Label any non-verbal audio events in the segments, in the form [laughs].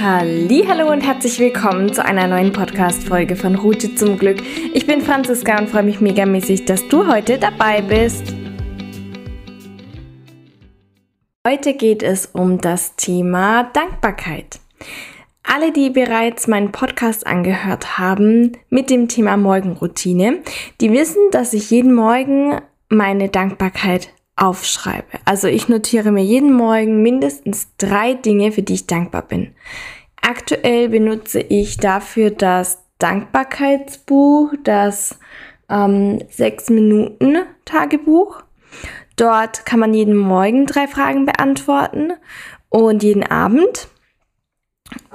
Hallo und herzlich willkommen zu einer neuen Podcast Folge von Route zum Glück. Ich bin Franziska und freue mich megamäßig, dass du heute dabei bist. Heute geht es um das Thema Dankbarkeit. Alle, die bereits meinen Podcast angehört haben mit dem Thema Morgenroutine, die wissen, dass ich jeden Morgen meine Dankbarkeit aufschreibe. Also ich notiere mir jeden Morgen mindestens drei Dinge, für die ich dankbar bin. Aktuell benutze ich dafür das Dankbarkeitsbuch, das ähm, 6 Minuten Tagebuch. Dort kann man jeden Morgen drei Fragen beantworten und jeden Abend.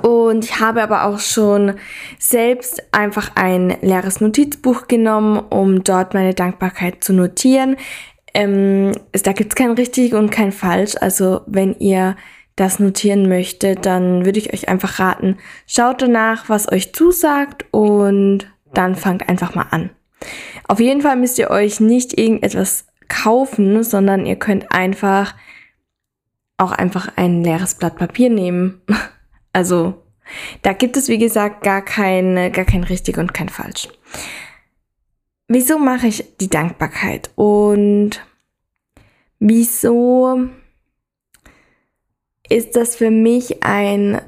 Und ich habe aber auch schon selbst einfach ein leeres Notizbuch genommen, um dort meine Dankbarkeit zu notieren. Ähm, da gibt es kein richtig und kein falsch. Also wenn ihr das notieren möchtet, dann würde ich euch einfach raten, schaut danach, was euch zusagt und dann fangt einfach mal an. Auf jeden Fall müsst ihr euch nicht irgendetwas kaufen, sondern ihr könnt einfach auch einfach ein leeres Blatt Papier nehmen. [laughs] Also da gibt es, wie gesagt, gar kein, gar kein richtig und kein falsch. Wieso mache ich die Dankbarkeit? Und wieso ist das für mich ein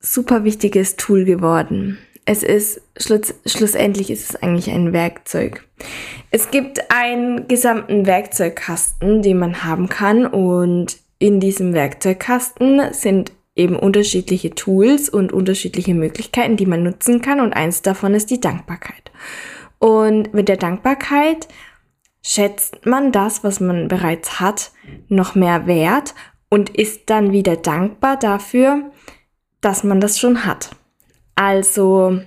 super wichtiges Tool geworden? Es ist, schluss, schlussendlich ist es eigentlich ein Werkzeug. Es gibt einen gesamten Werkzeugkasten, den man haben kann und in diesem Werkzeugkasten sind eben unterschiedliche Tools und unterschiedliche Möglichkeiten, die man nutzen kann und eins davon ist die Dankbarkeit. Und mit der Dankbarkeit schätzt man das, was man bereits hat, noch mehr wert und ist dann wieder dankbar dafür, dass man das schon hat. Also,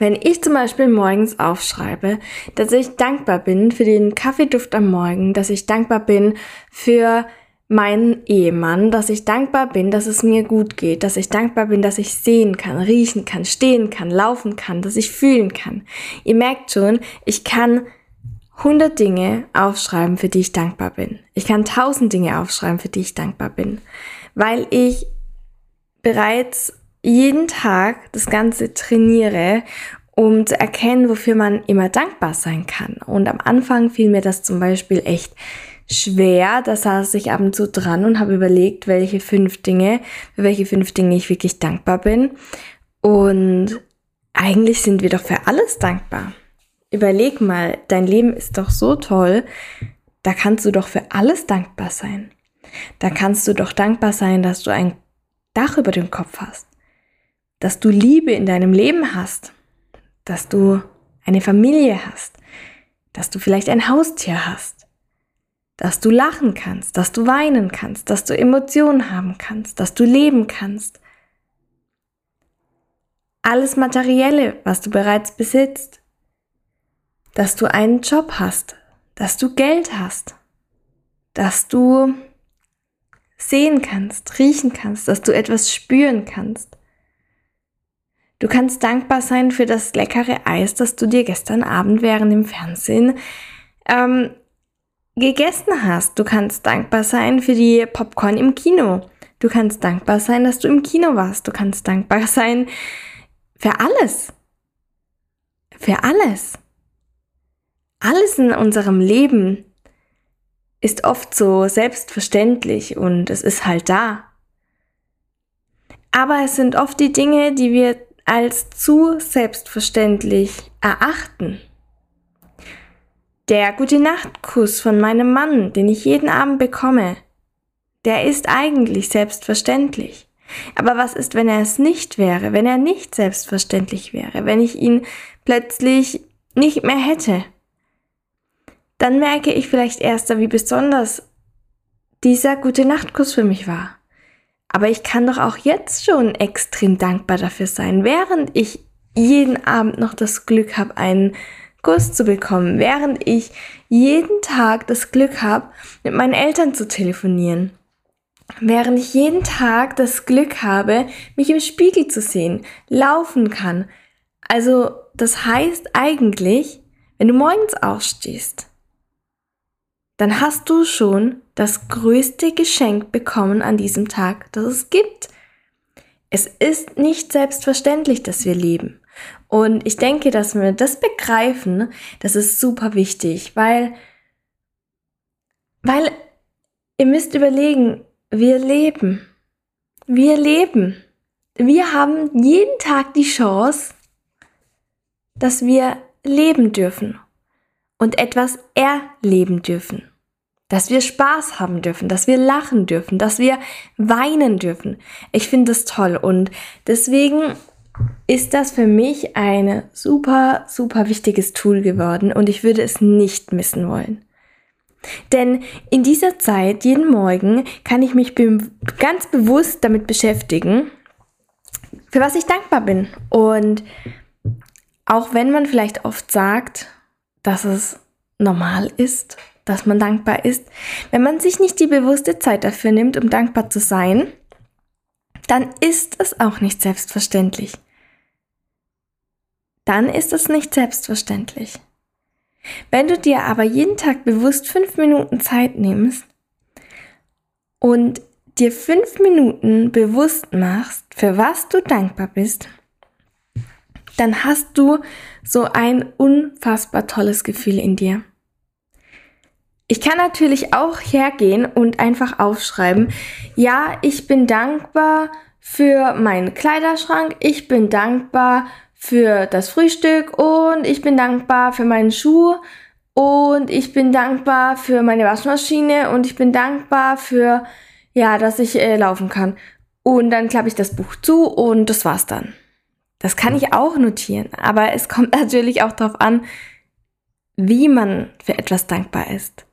wenn ich zum Beispiel morgens aufschreibe, dass ich dankbar bin für den Kaffeeduft am Morgen, dass ich dankbar bin für meinen Ehemann, dass ich dankbar bin, dass es mir gut geht, dass ich dankbar bin, dass ich sehen kann, riechen kann, stehen kann, laufen kann, dass ich fühlen kann. Ihr merkt schon, ich kann 100 Dinge aufschreiben, für die ich dankbar bin. Ich kann 1000 Dinge aufschreiben, für die ich dankbar bin, weil ich bereits jeden Tag das Ganze trainiere, um zu erkennen, wofür man immer dankbar sein kann. Und am Anfang fiel mir das zum Beispiel echt schwer. Da saß ich ab und zu dran und habe überlegt, welche fünf Dinge, für welche fünf Dinge ich wirklich dankbar bin. Und eigentlich sind wir doch für alles dankbar. Überleg mal, dein Leben ist doch so toll, da kannst du doch für alles dankbar sein. Da kannst du doch dankbar sein, dass du ein Dach über dem Kopf hast, dass du Liebe in deinem Leben hast, dass du eine Familie hast, dass du vielleicht ein Haustier hast, dass du lachen kannst, dass du weinen kannst, dass du Emotionen haben kannst, dass du leben kannst. Alles Materielle, was du bereits besitzt, dass du einen Job hast, dass du Geld hast, dass du sehen kannst, riechen kannst, dass du etwas spüren kannst. Du kannst dankbar sein für das leckere Eis, das du dir gestern Abend während dem Fernsehen ähm, gegessen hast. Du kannst dankbar sein für die Popcorn im Kino. Du kannst dankbar sein, dass du im Kino warst. Du kannst dankbar sein für alles. Für alles. Alles in unserem Leben ist oft so selbstverständlich und es ist halt da. Aber es sind oft die Dinge, die wir als zu selbstverständlich erachten. Der Gute Nacht-Kuss von meinem Mann, den ich jeden Abend bekomme, der ist eigentlich selbstverständlich. Aber was ist, wenn er es nicht wäre, wenn er nicht selbstverständlich wäre, wenn ich ihn plötzlich nicht mehr hätte? Dann merke ich vielleicht erst, wie besonders dieser gute Nachtkuss für mich war. Aber ich kann doch auch jetzt schon extrem dankbar dafür sein, während ich jeden Abend noch das Glück habe, einen Kuss zu bekommen, während ich jeden Tag das Glück habe, mit meinen Eltern zu telefonieren. Während ich jeden Tag das Glück habe, mich im Spiegel zu sehen, laufen kann. Also das heißt eigentlich, wenn du morgens aufstehst, dann hast du schon das größte Geschenk bekommen an diesem Tag, das es gibt. Es ist nicht selbstverständlich, dass wir leben. Und ich denke, dass wir das begreifen, das ist super wichtig, weil, weil ihr müsst überlegen, wir leben. Wir leben. Wir haben jeden Tag die Chance, dass wir leben dürfen und etwas erleben dürfen. Dass wir Spaß haben dürfen, dass wir lachen dürfen, dass wir weinen dürfen. Ich finde das toll und deswegen ist das für mich ein super, super wichtiges Tool geworden und ich würde es nicht missen wollen. Denn in dieser Zeit, jeden Morgen, kann ich mich be ganz bewusst damit beschäftigen, für was ich dankbar bin. Und auch wenn man vielleicht oft sagt, dass es normal ist, dass man dankbar ist, wenn man sich nicht die bewusste Zeit dafür nimmt, um dankbar zu sein, dann ist es auch nicht selbstverständlich. Dann ist es nicht selbstverständlich. Wenn du dir aber jeden Tag bewusst fünf Minuten Zeit nimmst und dir fünf Minuten bewusst machst, für was du dankbar bist, dann hast du so ein unfassbar tolles Gefühl in dir. Ich kann natürlich auch hergehen und einfach aufschreiben, ja, ich bin dankbar für meinen Kleiderschrank, ich bin dankbar für das Frühstück und ich bin dankbar für meinen Schuh und ich bin dankbar für meine Waschmaschine und ich bin dankbar für, ja, dass ich äh, laufen kann. Und dann klappe ich das Buch zu und das war's dann. Das kann ich auch notieren, aber es kommt [laughs] natürlich auch darauf an, wie man für etwas dankbar ist.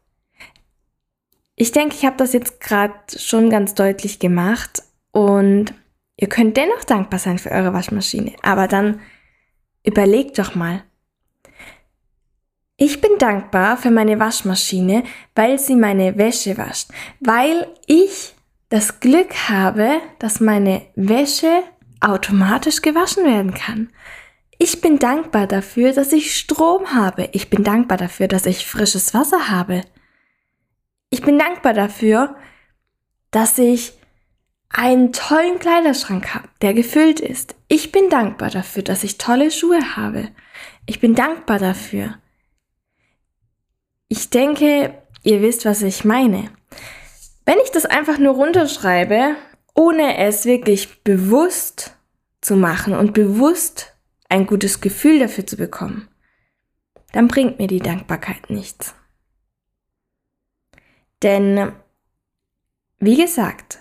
Ich denke, ich habe das jetzt gerade schon ganz deutlich gemacht und ihr könnt dennoch dankbar sein für eure Waschmaschine, aber dann Überleg doch mal. Ich bin dankbar für meine Waschmaschine, weil sie meine Wäsche wascht, weil ich das Glück habe, dass meine Wäsche automatisch gewaschen werden kann. Ich bin dankbar dafür, dass ich Strom habe. Ich bin dankbar dafür, dass ich frisches Wasser habe. Ich bin dankbar dafür, dass ich einen tollen Kleiderschrank habe, der gefüllt ist. Ich bin dankbar dafür, dass ich tolle Schuhe habe. Ich bin dankbar dafür. Ich denke, ihr wisst, was ich meine. Wenn ich das einfach nur runterschreibe, ohne es wirklich bewusst zu machen und bewusst ein gutes Gefühl dafür zu bekommen, dann bringt mir die Dankbarkeit nichts. Denn, wie gesagt,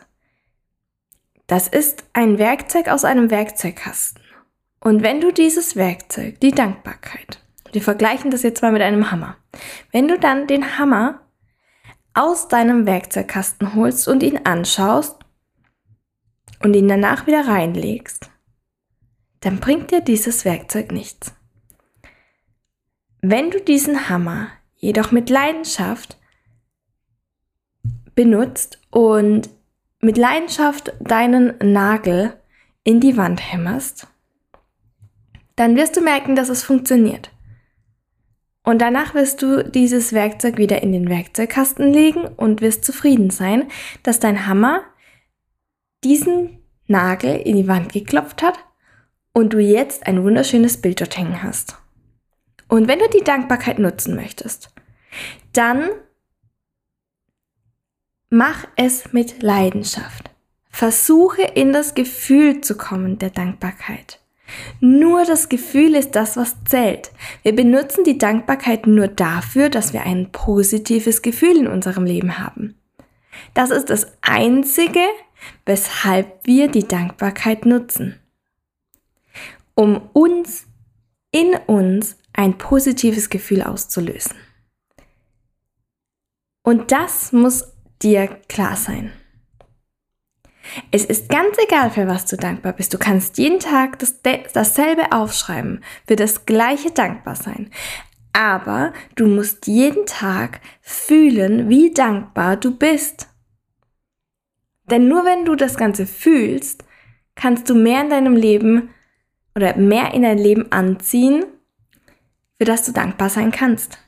das ist ein Werkzeug aus einem Werkzeugkasten. Und wenn du dieses Werkzeug, die Dankbarkeit, wir vergleichen das jetzt mal mit einem Hammer, wenn du dann den Hammer aus deinem Werkzeugkasten holst und ihn anschaust und ihn danach wieder reinlegst, dann bringt dir dieses Werkzeug nichts. Wenn du diesen Hammer jedoch mit Leidenschaft benutzt und mit Leidenschaft deinen Nagel in die Wand hämmerst, dann wirst du merken, dass es funktioniert. Und danach wirst du dieses Werkzeug wieder in den Werkzeugkasten legen und wirst zufrieden sein, dass dein Hammer diesen Nagel in die Wand geklopft hat und du jetzt ein wunderschönes Bild dort hängen hast. Und wenn du die Dankbarkeit nutzen möchtest, dann Mach es mit Leidenschaft. Versuche in das Gefühl zu kommen der Dankbarkeit. Nur das Gefühl ist das, was zählt. Wir benutzen die Dankbarkeit nur dafür, dass wir ein positives Gefühl in unserem Leben haben. Das ist das Einzige, weshalb wir die Dankbarkeit nutzen. Um uns, in uns, ein positives Gefühl auszulösen. Und das muss dir klar sein. Es ist ganz egal, für was du dankbar bist. Du kannst jeden Tag das, dasselbe aufschreiben, für das gleiche dankbar sein. Aber du musst jeden Tag fühlen, wie dankbar du bist. Denn nur wenn du das Ganze fühlst, kannst du mehr in deinem Leben oder mehr in dein Leben anziehen, für das du dankbar sein kannst.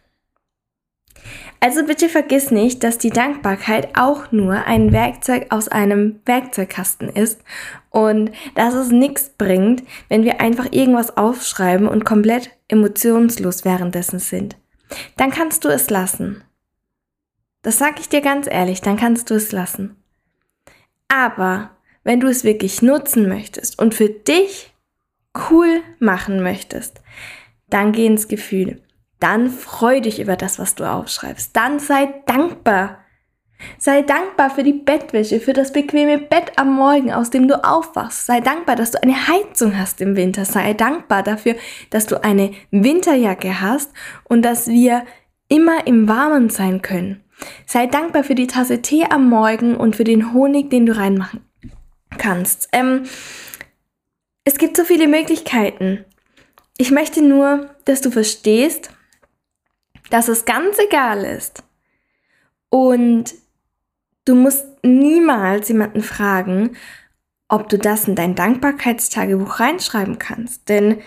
Also bitte vergiss nicht, dass die Dankbarkeit auch nur ein Werkzeug aus einem Werkzeugkasten ist und dass es nichts bringt, wenn wir einfach irgendwas aufschreiben und komplett emotionslos währenddessen sind. Dann kannst du es lassen. Das sag ich dir ganz ehrlich, dann kannst du es lassen. Aber wenn du es wirklich nutzen möchtest und für dich cool machen möchtest, dann geh ins Gefühl. Dann freu dich über das, was du aufschreibst. Dann sei dankbar. Sei dankbar für die Bettwäsche, für das bequeme Bett am Morgen, aus dem du aufwachst. Sei dankbar, dass du eine Heizung hast im Winter. Sei dankbar dafür, dass du eine Winterjacke hast und dass wir immer im Warmen sein können. Sei dankbar für die Tasse Tee am Morgen und für den Honig, den du reinmachen kannst. Ähm, es gibt so viele Möglichkeiten. Ich möchte nur, dass du verstehst, dass es ganz egal ist. Und du musst niemals jemanden fragen, ob du das in dein Dankbarkeitstagebuch reinschreiben kannst. Denn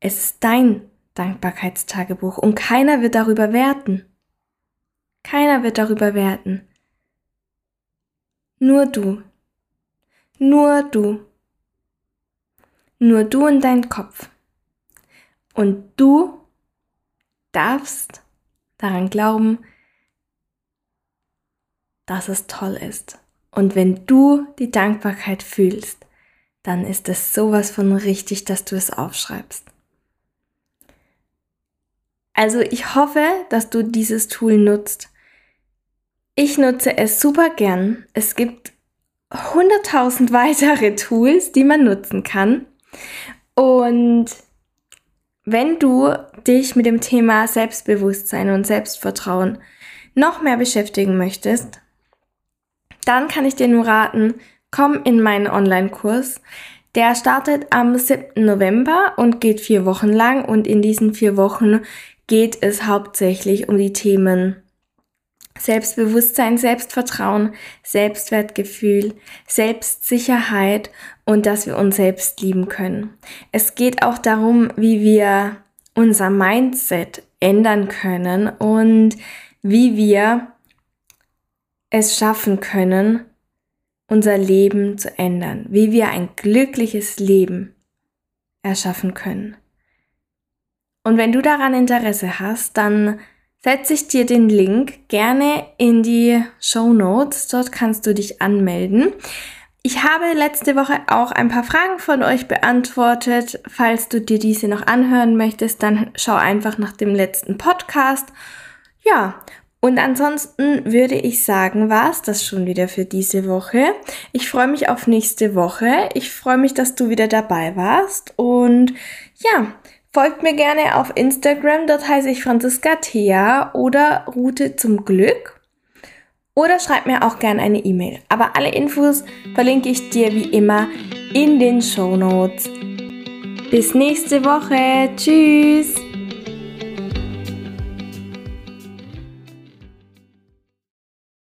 es ist dein Dankbarkeitstagebuch und keiner wird darüber werten. Keiner wird darüber werten. Nur du. Nur du. Nur du und dein Kopf. Und du darfst daran glauben, dass es toll ist. Und wenn du die Dankbarkeit fühlst, dann ist es sowas von richtig, dass du es aufschreibst. Also ich hoffe, dass du dieses Tool nutzt. Ich nutze es super gern. Es gibt 100.000 weitere Tools, die man nutzen kann. Und wenn du dich mit dem Thema Selbstbewusstsein und Selbstvertrauen noch mehr beschäftigen möchtest, dann kann ich dir nur raten, komm in meinen Online-Kurs. Der startet am 7. November und geht vier Wochen lang und in diesen vier Wochen geht es hauptsächlich um die Themen Selbstbewusstsein, Selbstvertrauen, Selbstwertgefühl, Selbstsicherheit und dass wir uns selbst lieben können. Es geht auch darum, wie wir unser Mindset ändern können und wie wir es schaffen können, unser Leben zu ändern, wie wir ein glückliches Leben erschaffen können. Und wenn du daran Interesse hast, dann setze ich dir den Link gerne in die Show Notes. Dort kannst du dich anmelden. Ich habe letzte Woche auch ein paar Fragen von euch beantwortet. Falls du dir diese noch anhören möchtest, dann schau einfach nach dem letzten Podcast. Ja, und ansonsten würde ich sagen, war es das schon wieder für diese Woche. Ich freue mich auf nächste Woche. Ich freue mich, dass du wieder dabei warst. Und ja, Folgt mir gerne auf Instagram, dort heiße ich Franziska Thea oder Route zum Glück. Oder schreib mir auch gerne eine E-Mail. Aber alle Infos verlinke ich dir wie immer in den Show Notes. Bis nächste Woche. Tschüss.